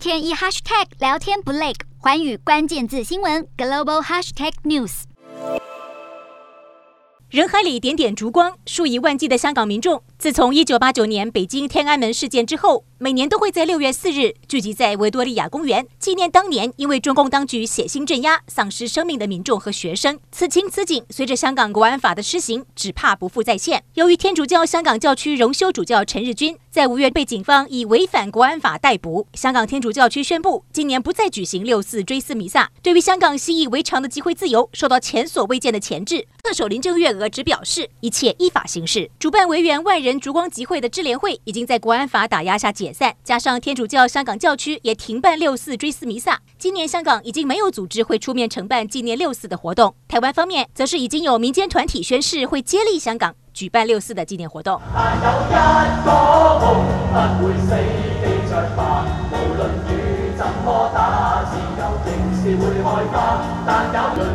天一 hashtag 聊天不累，寰宇关键字新闻 global hashtag news。人海里点点烛光，数以万计的香港民众，自从一九八九年北京天安门事件之后，每年都会在六月四日聚集在维多利亚公园，纪念当年因为中共当局血腥镇压丧失生命的民众和学生。此情此景，随着香港国安法的施行，只怕不复再现。由于天主教香港教区荣休主教陈日君在五月被警方以违反国安法逮捕，香港天主教区宣布今年不再举行六四追思弥撒。对于香港习以为常的集会自由受到前所未见的钳制，特首林郑月娥只表示一切依法行事。主办维园万人烛光集会的智联会已经在国安法打压下。解散，加上天主教香港教区也停办六四追思弥撒。今年香港已经没有组织会出面承办纪念六四的活动。台湾方面则是已经有民间团体宣誓会接力香港举办六四的纪念活动。会死，记着吧，无论雨怎么打，自由仍是会开花。但有。